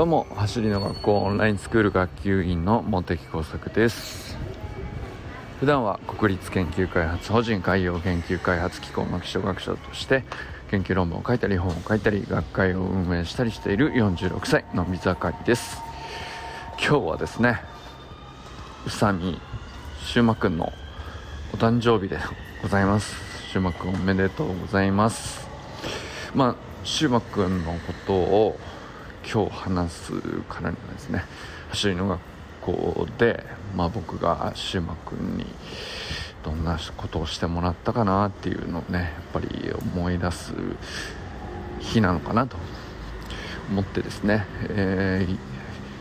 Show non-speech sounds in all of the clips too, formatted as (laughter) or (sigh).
どうも走りの学校オンラインスクール学級委員の茂木耕作です。普段は国立研究開発法人海洋研究開発機構の基礎学者として研究論文を書いたり本を書いたり学会を運営したりしている46歳の水明りです。今日はですね宇佐美修馬くんのお誕生日でございます。修馬くんおめでとうございます。まあ修馬くんのことを今日話すからにはですね走りの学校で、まあ、僕がシウマ君にどんなことをしてもらったかなっていうのをねやっぱり思い出す日なのかなと思ってですね、え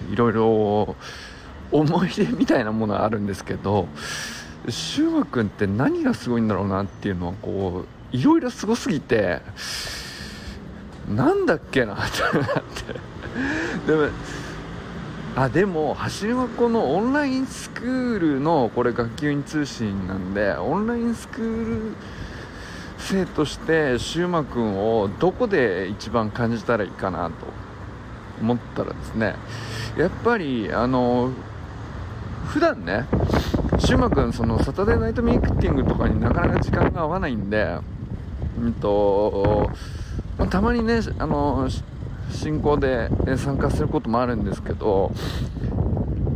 ー、いろいろ思い出みたいなものはあるんですけどシウマ君って何がすごいんだろうなっていうのはこういろいろすごすぎてなんだっけな (laughs) ってなって。でもあでも走り箱のオンラインスクールのこれ学級委員通信なんでオンラインスクール生としてシューマ君をどこで一番感じたらいいかなと思ったらですねやっぱりあの普段ねシューマ君そのサタデーナイトミーティングとかになかなか時間が合わないんでうんと、まあ、たまにねあの進行で参加することもあるんですけど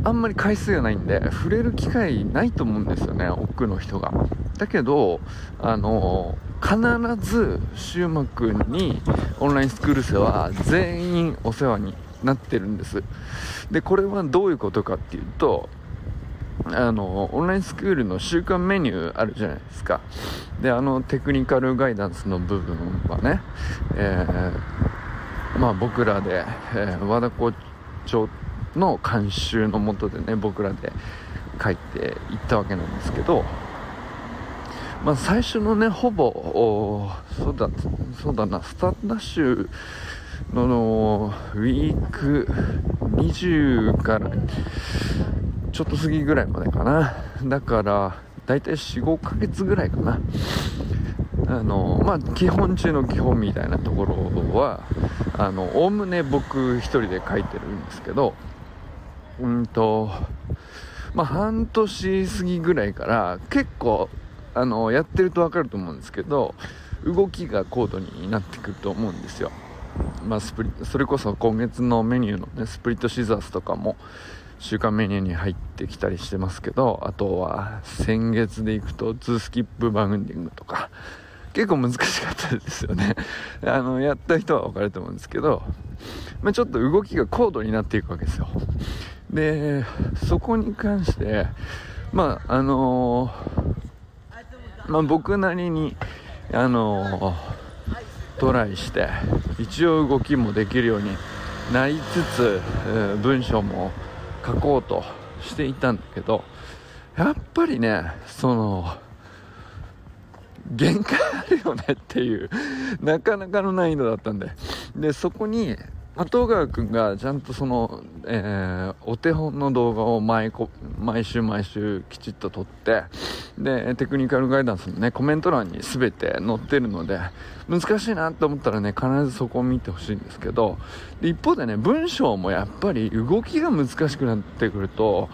あんまり回数がないんで触れる機会ないと思うんですよね奥の人が。だけどあの必ずシューマ君にオンラインスクール生は全員お世話になってるんです。でこれはどういうことかっていうとあのオンラインスクールの週間メニューあるじゃないですか。であのテクニカルガイダンスの部分はね、えーまあ、僕らで、えー、和田校長の監修のもとでね僕らで書いていったわけなんですけど、まあ、最初のねほぼそうだそうだなスタートダッシュのウィーク20からちょっと過ぎぐらいまでかな。だから大体45ヶ月ぐらいかな。あのまあ基本中の基本みたいなところはあのおおむね僕一人で書いてるんですけどうんとまあ半年過ぎぐらいから結構あのやってると分かると思うんですけど動きが高度になってくると思うんですよ。まあ、スプリそれこそ今月のメニューの、ね、スプリットシザースとかも週間メニューに入ってきたりしてますけどあとは先月でいくと2スキップバウンディングとか結構難しかったですよね。(laughs) あのやった人は分かると思うんですけど、まあ、ちょっと動きが高度になっていくわけですよ。でそこに関してまああのー、まあ、僕なりにあのー、トライして一応動きもできるようになりつつ、文章も書こうとしていたんだけどやっぱりねその限界あるよねっていうなかなかの難易度だったんで。でそこに東川君がちゃんとその、えー、お手本の動画を毎毎週毎週きちっと撮ってでテクニカルガイダンスのねコメント欄に全て載ってるので難しいなと思ったらね必ずそこを見てほしいんですけどで一方でね文章もやっぱり動きが難しくなってくると、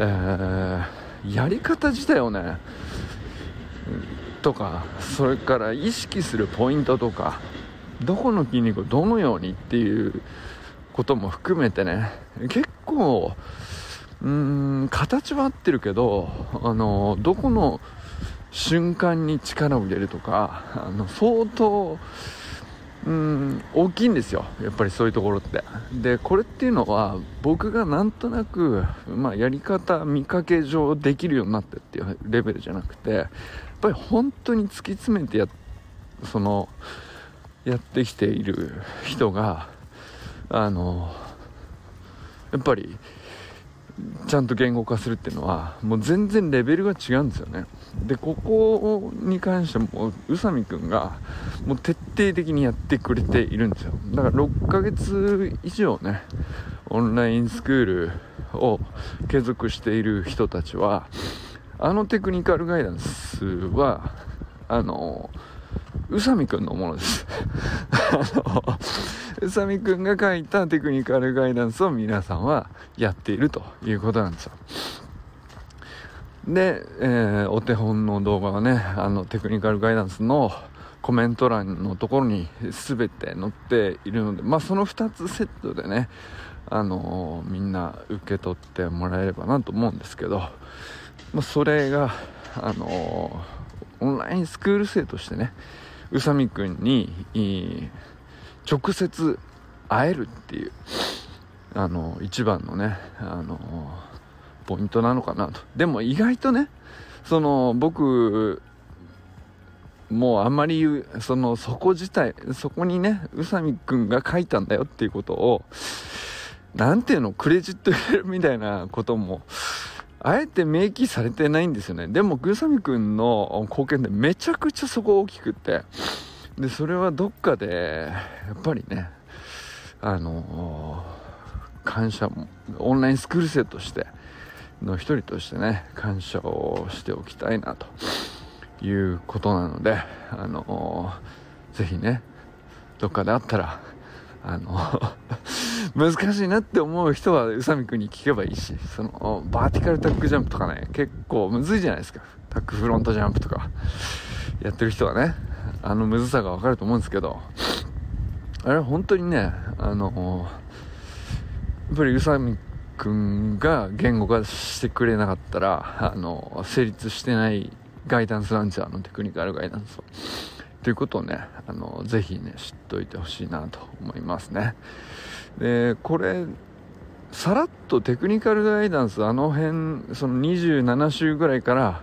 えー、やり方自体をねとかそれから意識するポイントとかどこの筋肉をどのようにっていうことも含めてね結構うーん形は合ってるけどあのどこの瞬間に力を入れるとかあの相当うん大きいんですよ。やっぱりそういうところって。でこれっていうのは僕がなんとなく、まあ、やり方見かけ上できるようになってっていうレベルじゃなくてやっぱり本当に突き詰めてやそのやってきている人があのやっぱりちゃんと言語化するっていうのはもう全然レベルが違うんですよね。でここに関しても宇佐美君がもう徹底的にやってくれているんですよ。だから6ヶ月以上ねオンラインスクールを継続している人たちはあのテクニカルガイダンスはあの宇佐美君のものです。宇佐美くんが書いたテクニカルガイダンスを皆さんはやっているということなんですよ。で、えー、お手本の動画はねあのテクニカルガイダンスのコメント欄のところに全て載っているので、まあ、その2つセットでね、あのー、みんな受け取ってもらえればなと思うんですけど、まあ、それが、あのー、オンラインスクール生としてね宇佐美くんに直接会えるっていう、あの、一番のね、あのポイントなのかなと。でも意外とねその僕もうあんまり言う、その、そこ自体、そこにね、宇佐美くんが書いたんだよっていうことを、なんていうの、クレジット入れるみたいなことも、あえて明記されてないんですよね。でも、宇佐美くんの貢献ってめちゃくちゃそこ大きくって、で、それはどっかで、やっぱりね、あの感謝も、オンラインスクール生として、の一人としてね、感謝をしておきたいなと。いうことなので、あの、ぜひね、どっかであったら、あの難しいなって思う人は宇佐美くんに聞けばいいし、その、バーティカルタックジャンプとかね、結構むずいじゃないですか。タックフロントジャンプとか、やってる人はね、あのむずさがわかると思うんですけど、あれ本当にね、あのやっぱり宇佐美くんが言語化してくれなかったら、あの成立してないガイダンスランチャーのテクニカルガイダンスを。ということをね、あの、ぜひね、知っておいてほしいなと思いますね。で、これ、さらっとテクニカルガイダンス、あの辺、その27週ぐらいから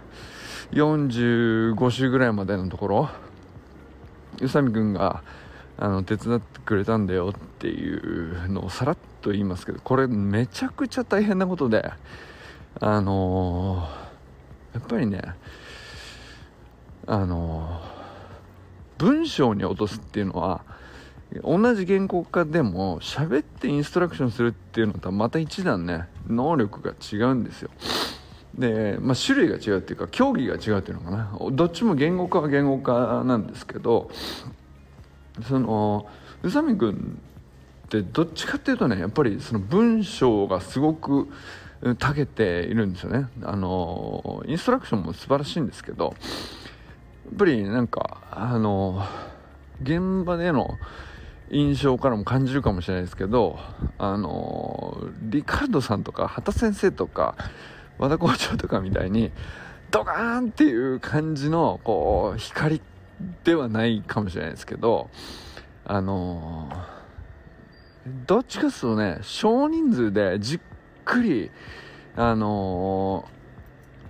45週ぐらいまでのところ、宇佐美くんが、あの、手伝ってくれたんだよっていうのをさらっと言いますけど、これめちゃくちゃ大変なことで、あのー、やっぱりね、あの文章に落とすっていうのは同じ原稿家でも喋ってインストラクションするっていうのとはまた一段ね能力が違うんですよ。で、まあ、種類が違うっていうか競技が違うっていうのかな。どっちも言語化は言語化なんですけどその宇佐美君ってどっちかっていうとねやっぱりその文章がすごく長けているんですよね。あのインストラクションも素晴らしいんですけどやっぱりなんか、あの、現場での印象からも感じるかもしれないですけど、あの、リカルドさんとか、畑先生とか、和田校長とかみたいに、ドカーンっていう感じの、こう、光ではないかもしれないですけど、あのどっちかというとね、少人数でじっくり、あの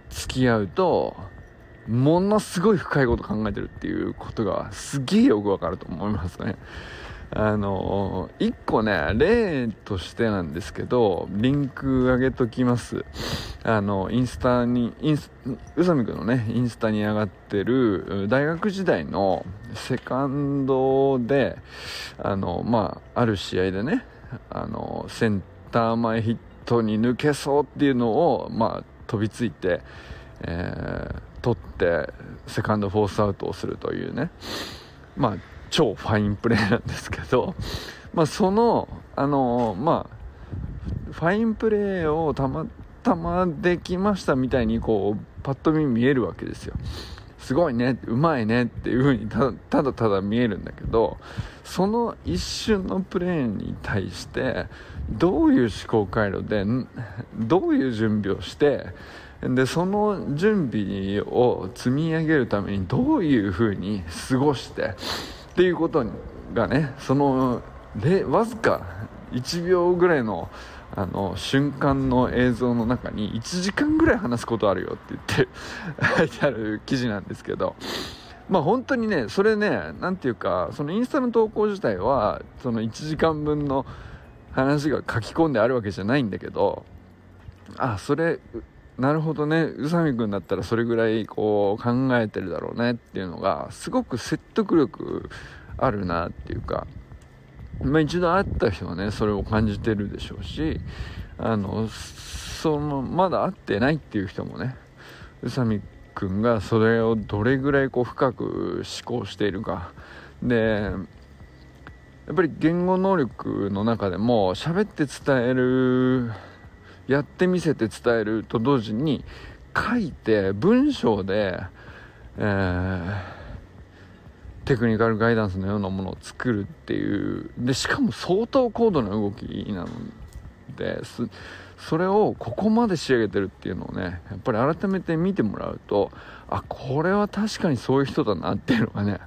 付き合うと、ものすごい深いこと考えてるっていうことがすげえよくわかると思いますね。あのー、一個ね、例としてなんですけど、リンク上げときます。あの、インスタに、インス、宇佐美くんのね、インスタに上がってる、大学時代のセカンドで、あの、まあ、ある試合でね、あの、センター前ヒットに抜けそうっていうのを、まあ、飛びついて、えー取ってセカンドフォースアウトをするというね。まあ超ファインプレーなんですけど。まあそのあのまあファインプレーをたまたまできましたみたいにこうパッと見見えるわけですよ。すごいねうまいねっていう風にただただ見えるんだけどその一瞬のプレーに対してどういう思考回路でどういう準備をしてでその準備を積み上げるためにどういうふうに過ごしてっていうことがねそのわずか1秒ぐらいのあの瞬間の映像の中に1時間ぐらい話すことあるよって言って書いてある記事なんですけどまあ本当にねそれね何ていうかそのインスタの投稿自体はその1時間分の話が書き込んであるわけじゃないんだけどあそれなるほどね。宇佐美君だったらそれぐらいこう考えてるだろうねっていうのがすごく説得力あるなっていうか、まあ、一度会った人はねそれを感じてるでしょうしあのそのまだ会ってないっていう人もね宇佐美君がそれをどれぐらいこう深く思考しているか。でやっぱり言語能力の中でも喋って伝えるやってみせて伝えると同時に書いて文章で、えー、テクニカルガイダンスのようなものを作るっていうでしかも相当高度な動きなのです。それをここまで仕上げてるっていうのをねやっぱり改めて見てもらうとあこれは確かにそういう人だなっていうのがね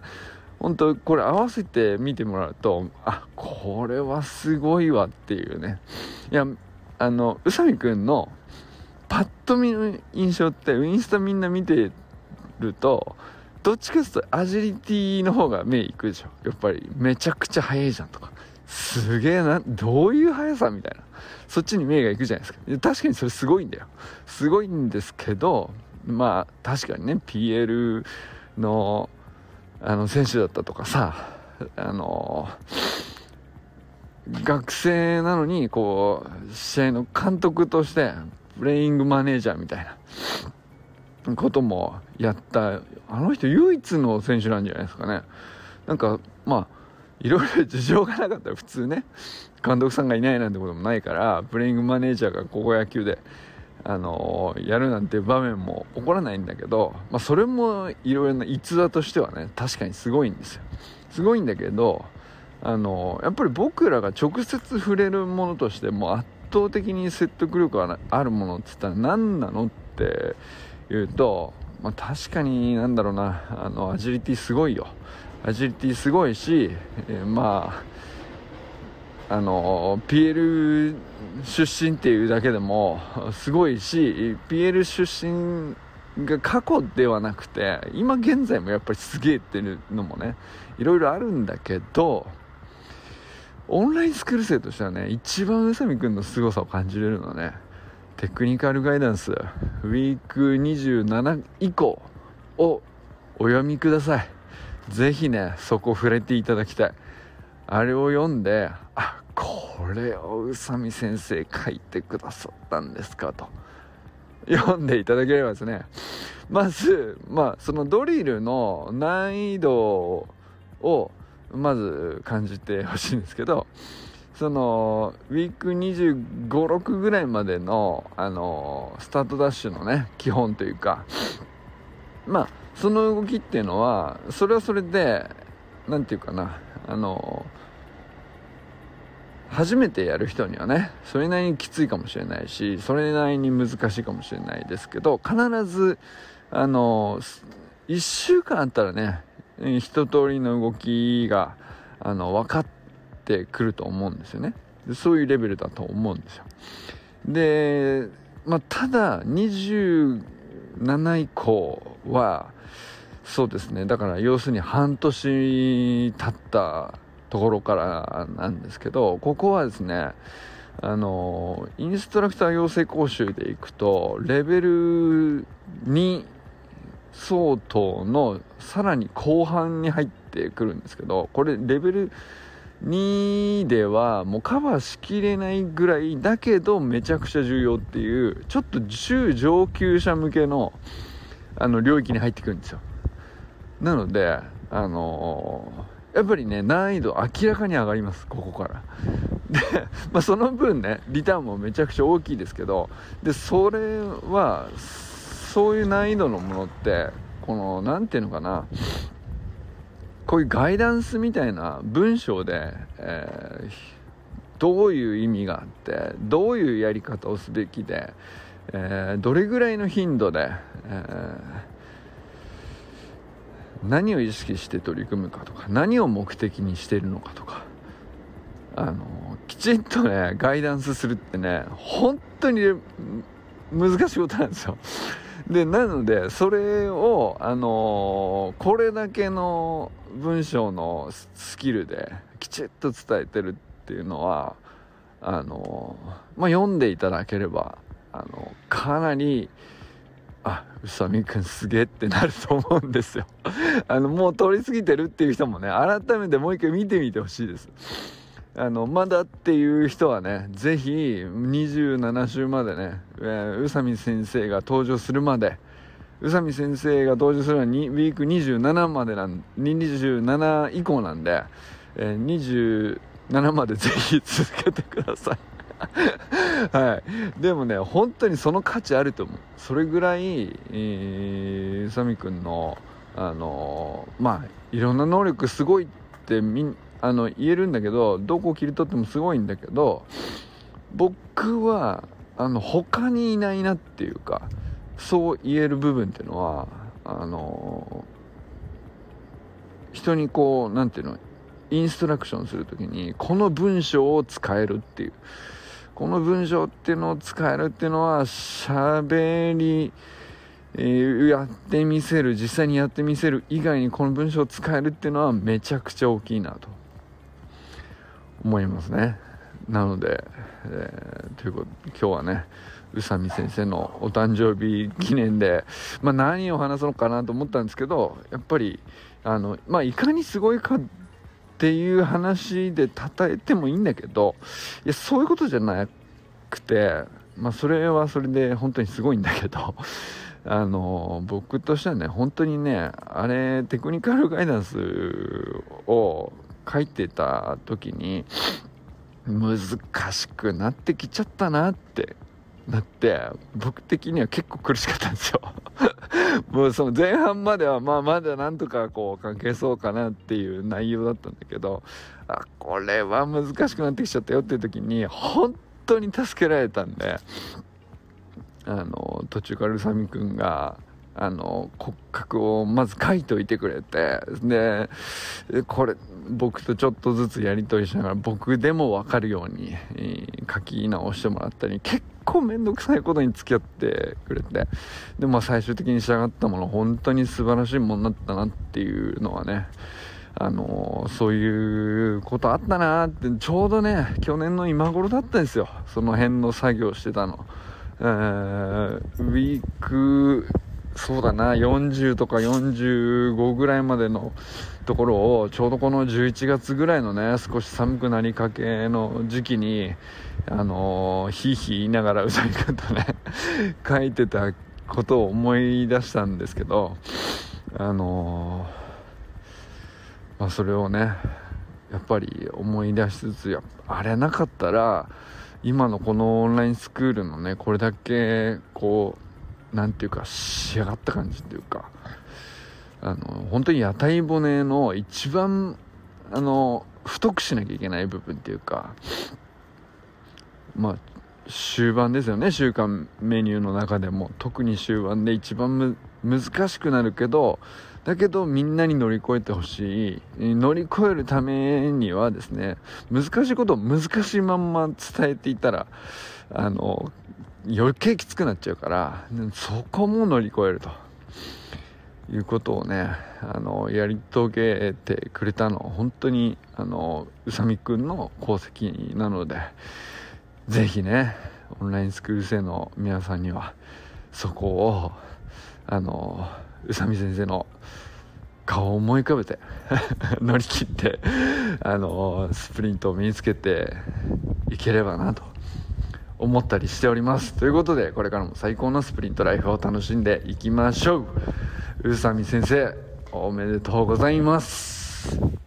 本当これ合わせて見てもらうとあこれはすごいわっていうね。いやあの宇佐美くんのパッと見の印象ってインスタみんな見てるとどっちかというとアジリティの方が目いくでしょ。やっぱりめちゃくちゃ速いじゃんとか。すげえなどういう速さみたいな。そっちに目がいくじゃないですか。確かにそれすごいんだよ。すごいんですけどまあ確かにね PL のあの選手だったとかさあの学生なのにこう試合の監督としてプレイングマネージャーみたいなこともやったあの人唯一の選手なんじゃないですかね。なんかまあいろいろ事情がなかったら普通ね監督さんがいないなんてこともないからプレイングマネージャーが高校野球であのー、やるなんて場面も起こらないんだけど、まあ、それもいろいろな逸話としてはね確かにすごいんですよ。すごいんだけどあの、やっぱり僕らが直接触れるものとしても圧倒的に説得力があるものって言ったら何なのって言うと、まあ、確かになんだろうなあのアジリティすごいよ。アジリティすごいし、えー、まああの PL 出身っていうだけでもすごいし PL 出身が過去ではなくて今現在もやっぱりすげえっていうのもねいろいろあるんだけどオンラインスクール生としてはね一番宇佐美君の凄さを感じれるのはねテクニカルガイダンスウィーク27以降をお読みください。ぜひねそこ触れていただきたい。あれを読んであこれを宇佐美先生書いてくださったんですかと。読んでいただければですね。まずまあそのドリルの難易度をまず感じてほしいんですけどそのウィーク2 5 6ぐらいまでのあのスタートダッシュのね基本というかまあその動きっていうのはそれはそれで何て言うかなあの初めてやる人にはねそれなりにきついかもしれないしそれなりに難しいかもしれないですけど必ずあの1週間あったらね一通りの動きがあの分かってくると思うんですよね。そういうレベルだと思うんですよ。で、まあ、ただ27以降はそうですね。だから要するに半年経ったところからなんですけどここはですねあのインストラクター養成講習でいくとレベル2相当のさらに後半に入ってくるんですけどこれレベル2ではもうカバーしきれないぐらいだけどめちゃくちゃ重要っていうちょっと中上級者向けのあの領域に入ってくるんですよ。なのであのー、やっぱりね難易度明らかに上がりますここから。で、まあ、その分ねリターンもめちゃくちゃ大きいですけどでそれはそういう難易度のものってこの何て言うのかなこういうガイダンスみたいな文章で、えー、どういう意味があってどういうやり方をすべきで、えー、どれぐらいの頻度で、えー、何を意識して取り組むかとか何を目的にしてるのかとかあのきちんとねガイダンスするってね本当に難しいことなんですよ。でなのでそれをあのこれだけの文章のスキルできちっと伝えてるっていうのはあのまあ読んでいただければあのかなりあ宇佐美くんすげえってなると思うんですよ。あのもう通り過ぎてるっていう人もね改めてもう一回見てみてほしいです。あのまだっていう人はね是非27週までね、宇佐美先生が登場するまで宇佐美先生が登場するのはウィーク27までなん27以降なんで、えー、27までぜひ続けてください。(laughs) はい。でもね本当にその価値あると思う。それぐらい、えー、宇佐美くんのあのー、まあいろんな能力すごいってみんあの言えるんだけどどこを切り取ってもすごいんだけど僕はあの他にいないなっていうかそう言える部分っていうのはあの人にこう何ていうのインストラクションする時にこの文章を使えるっていう。この文章っていうのを使えるっていうのは喋りえー、やってみせる実際にやってみせる以外にこの文章を使えるっていうのはめちゃくちゃ大きいなと。思いますね。なので、えー、ということ今日はね宇佐美先生のお誕生日記念で、まあ、何を話そうかなと思ったんですけどやっぱりあの、まあ、いかにすごいかっていう話で称えてもいいんだけどいやそういうことじゃなくて、まあ、それはそれで本当にすごいんだけど (laughs) あの僕としてはね本当にねあれテクニカルガイダンスを書いてた時に難しくなってきちゃったなってなって僕的には結構苦しかったんですよ。(laughs) もうその前半まではまあまだなんとかこう関係そうかなっていう内容だったんだけどあこれは難しくなってきちゃったよっていう時に本当に助けられたんであの途中から宇佐美くんがあの骨格をまず書いといてくれてでこれ僕とちょっとずつやり取りしながら僕でも分かるように、書き直してもらったり結構面倒くさいことに付き合ってくれてでも最終的に仕上がったもの本当に素晴らしいものになったなっていうのはねあの、そういうことあったなってちょうどね去年の今頃だったんですよその辺の作業してたの。えー、ウィークそうだな40とか45ぐらいまでのところをちょうどこの11月ぐらいのね少し寒くなりかけの時期にあの、ひいひい言いながらうさぎくんとね (laughs) 書いてたことを思い出したんですけどあの、まあ、それをねやっぱり思い出しつつやあれなかったら今のこのオンラインスクールのねこれだけこう何て言うか仕上がった感じっていうかあの本当に屋台骨の一番あの太くしなきゃいけない部分っていうかまあ終盤ですよね。週間メニューの中でも。特に終盤で一番難しくなるけどだけどみんなに乗り越えてほしい。乗り越えるためにはですね難しいことを難しいまんま伝えていたらあの余計きつくなっちゃうからそこも乗り越えると。いうことをねあのやり遂げてくれたの本当にあの宇佐美くんの功績なので是非ねオンラインスクール生の皆さんにはそこをあの宇佐美先生の顔を思い浮かべて (laughs) 乗り切ってあのスプリントを身につけていければなと。思ったりしております。ということでこれからも最高のスプリントライフを楽しんでいきましょう。宇佐美先生おめでとうございます。